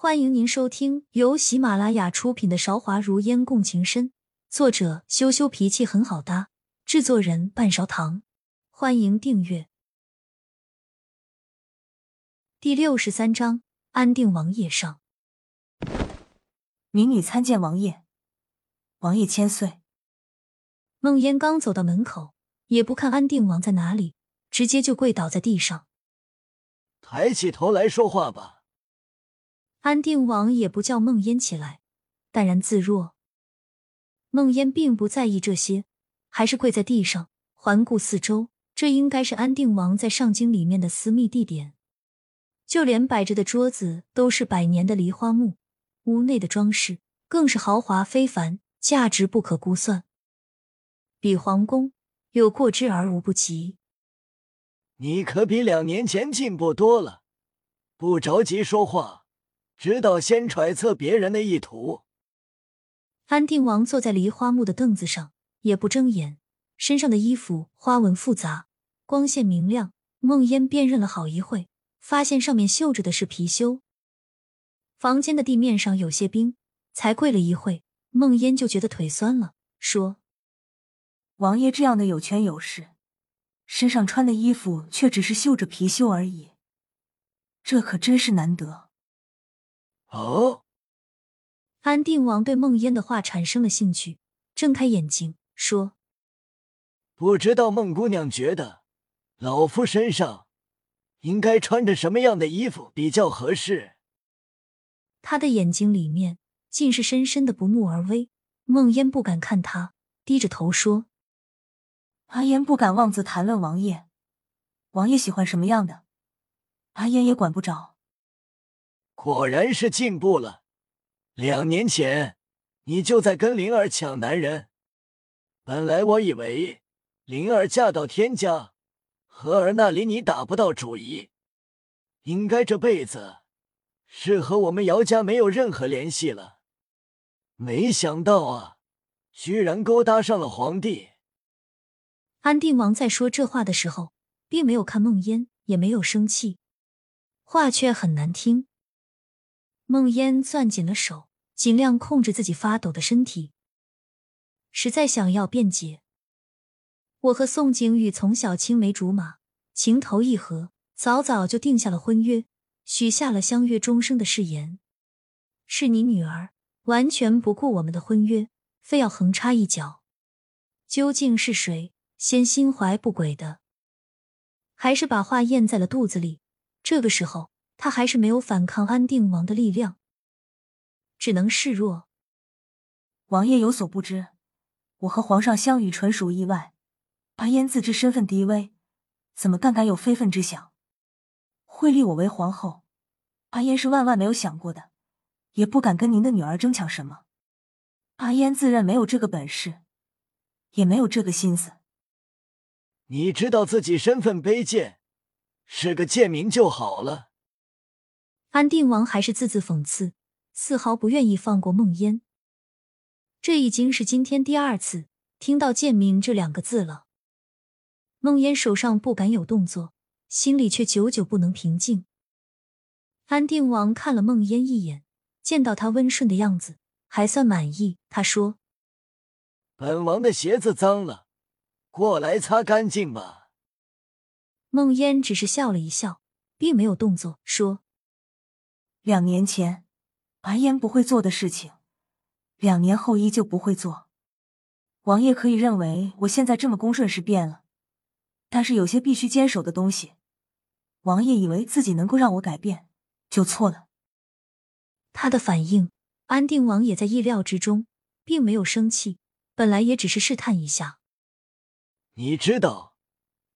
欢迎您收听由喜马拉雅出品的《韶华如烟共情深》，作者羞羞脾气很好搭，制作人半勺糖。欢迎订阅。第六十三章：安定王爷上。民女参见王爷。王爷千岁。孟烟刚走到门口，也不看安定王在哪里，直接就跪倒在地上。抬起头来说话吧。安定王也不叫孟烟起来，淡然自若。孟烟并不在意这些，还是跪在地上环顾四周。这应该是安定王在上京里面的私密地点，就连摆着的桌子都是百年的梨花木，屋内的装饰更是豪华非凡，价值不可估算，比皇宫有过之而无不及。你可比两年前进步多了，不着急说话。直到先揣测别人的意图。安定王坐在梨花木的凳子上，也不睁眼，身上的衣服花纹复杂，光线明亮。梦烟辨认了好一会，发现上面绣着的是貔貅。房间的地面上有些冰，才跪了一会，梦烟就觉得腿酸了，说：“王爷这样的有权有势，身上穿的衣服却只是绣着貔貅而已，这可真是难得。”哦，安定王对梦烟的话产生了兴趣，睁开眼睛说：“不知道孟姑娘觉得老夫身上应该穿着什么样的衣服比较合适？”他的眼睛里面尽是深深的不怒而威。梦烟不敢看他，低着头说：“阿烟不敢妄自谈论王爷，王爷喜欢什么样的，阿烟也管不着。”果然是进步了。两年前你就在跟灵儿抢男人，本来我以为灵儿嫁到天家，和儿那里你打不到主意，应该这辈子是和我们姚家没有任何联系了。没想到啊，居然勾搭上了皇帝。安定王在说这话的时候，并没有看梦烟，也没有生气，话却很难听。梦烟攥紧了手，尽量控制自己发抖的身体。实在想要辩解，我和宋景宇从小青梅竹马，情投意合，早早就定下了婚约，许下了相约终生的誓言。是你女儿完全不顾我们的婚约，非要横插一脚。究竟是谁先心怀不轨的？还是把话咽在了肚子里？这个时候。他还是没有反抗安定王的力量，只能示弱。王爷有所不知，我和皇上相遇纯属意外。阿嫣自知身份低微，怎么敢敢有非分之想？会立我为皇后，阿嫣是万万没有想过的，也不敢跟您的女儿争抢什么。阿嫣自认没有这个本事，也没有这个心思。你知道自己身份卑贱，是个贱民就好了。安定王还是字字讽刺，丝毫不愿意放过梦烟。这已经是今天第二次听到“贱民”这两个字了。梦烟手上不敢有动作，心里却久久不能平静。安定王看了梦烟一眼，见到她温顺的样子，还算满意。他说：“本王的鞋子脏了，过来擦干净吧。”梦烟只是笑了一笑，并没有动作，说。两年前，白烟不会做的事情，两年后依旧不会做。王爷可以认为我现在这么恭顺是变了，但是有些必须坚守的东西，王爷以为自己能够让我改变，就错了。他的反应，安定王也在意料之中，并没有生气，本来也只是试探一下。你知道，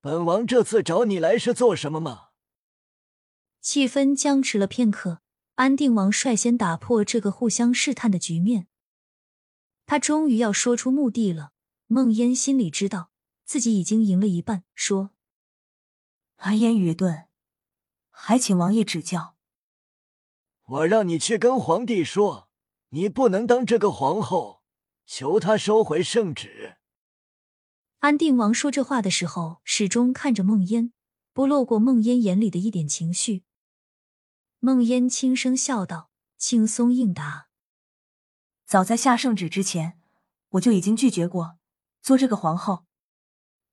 本王这次找你来是做什么吗？气氛僵持了片刻。安定王率先打破这个互相试探的局面，他终于要说出目的了。梦烟心里知道自己已经赢了一半，说：“阿烟愚钝，还请王爷指教。我让你去跟皇帝说，你不能当这个皇后，求他收回圣旨。”安定王说这话的时候，始终看着梦烟，不落过梦烟眼里的一点情绪。梦烟轻声笑道，轻松应答。早在下圣旨之前，我就已经拒绝过做这个皇后。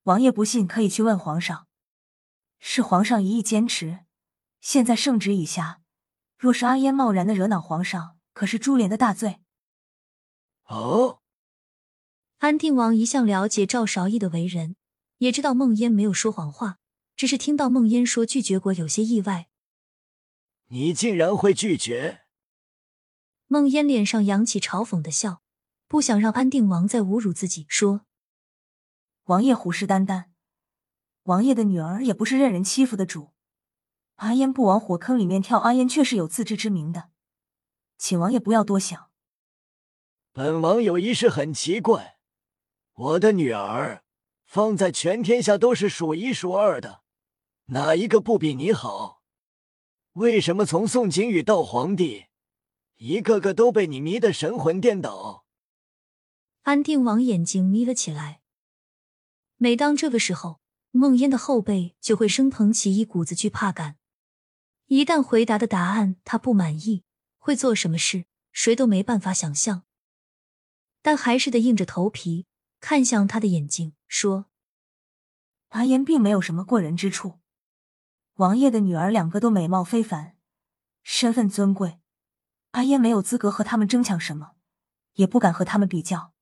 王爷不信，可以去问皇上。是皇上一意坚持。现在圣旨已下，若是阿烟贸然的惹恼皇上，可是株连的大罪。哦，安定王一向了解赵韶义的为人，也知道孟烟没有说谎话，只是听到孟烟说拒绝过，有些意外。你竟然会拒绝？孟烟脸上扬起嘲讽的笑，不想让安定王再侮辱自己，说：“王爷虎视眈眈，王爷的女儿也不是任人欺负的主。阿烟不往火坑里面跳，阿烟却是有自知之明的，请王爷不要多想。”本王有一事很奇怪，我的女儿放在全天下都是数一数二的，哪一个不比你好？为什么从宋景宇到皇帝？一个个都被你迷得神魂颠倒。安定王眼睛眯了起来。每当这个时候，梦烟的后背就会升腾起一股子惧怕感。一旦回答的答案他不满意，会做什么事，谁都没办法想象。但还是得硬着头皮看向他的眼睛，说：“阿烟并没有什么过人之处。王爷的女儿两个都美貌非凡，身份尊贵。”阿烟没有资格和他们争抢什么，也不敢和他们比较。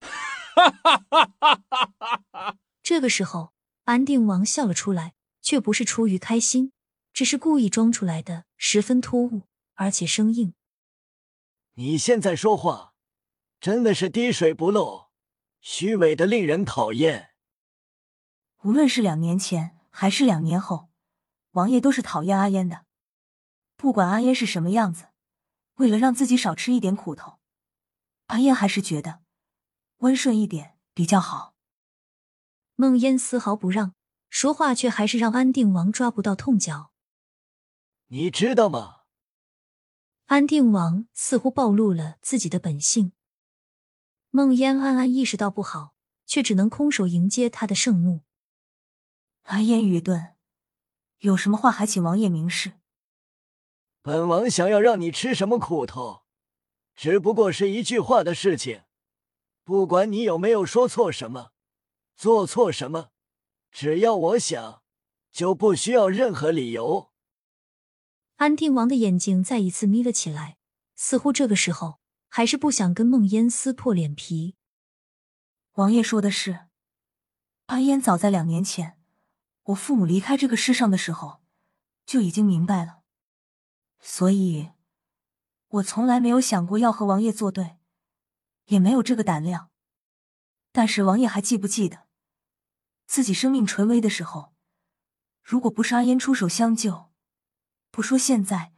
哈哈哈哈哈哈！这个时候，安定王笑了出来，却不是出于开心，只是故意装出来的，十分突兀，而且生硬。你现在说话真的是滴水不漏，虚伪的令人讨厌。无论是两年前还是两年后，王爷都是讨厌阿烟的，不管阿烟是什么样子。为了让自己少吃一点苦头，阿烟还是觉得温顺一点比较好。孟烟丝毫不让，说话却还是让安定王抓不到痛脚。你知道吗？安定王似乎暴露了自己的本性。孟烟暗暗意识到不好，却只能空手迎接他的盛怒。阿烟愚钝，有什么话还请王爷明示。本王想要让你吃什么苦头，只不过是一句话的事情。不管你有没有说错什么，做错什么，只要我想，就不需要任何理由。安定王的眼睛再一次眯了起来，似乎这个时候还是不想跟梦烟撕破脸皮。王爷说的是，阿烟早在两年前，我父母离开这个世上的时候，就已经明白了。所以，我从来没有想过要和王爷作对，也没有这个胆量。但是，王爷还记不记得，自己生命垂危的时候，如果不是阿烟出手相救，不说现在，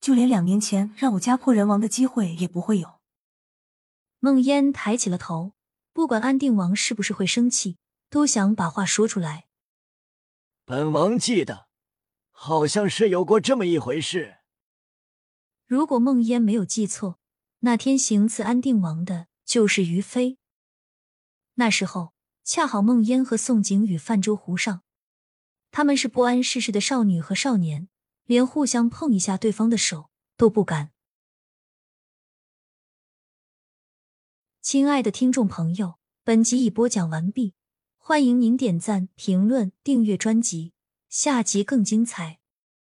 就连两年前让我家破人亡的机会也不会有。孟烟抬起了头，不管安定王是不是会生气，都想把话说出来。本王记得，好像是有过这么一回事。如果孟烟没有记错，那天行刺安定王的就是于飞。那时候恰好孟烟和宋景宇泛舟湖上，他们是不谙世事的少女和少年，连互相碰一下对方的手都不敢。亲爱的听众朋友，本集已播讲完毕，欢迎您点赞、评论、订阅专辑，下集更精彩。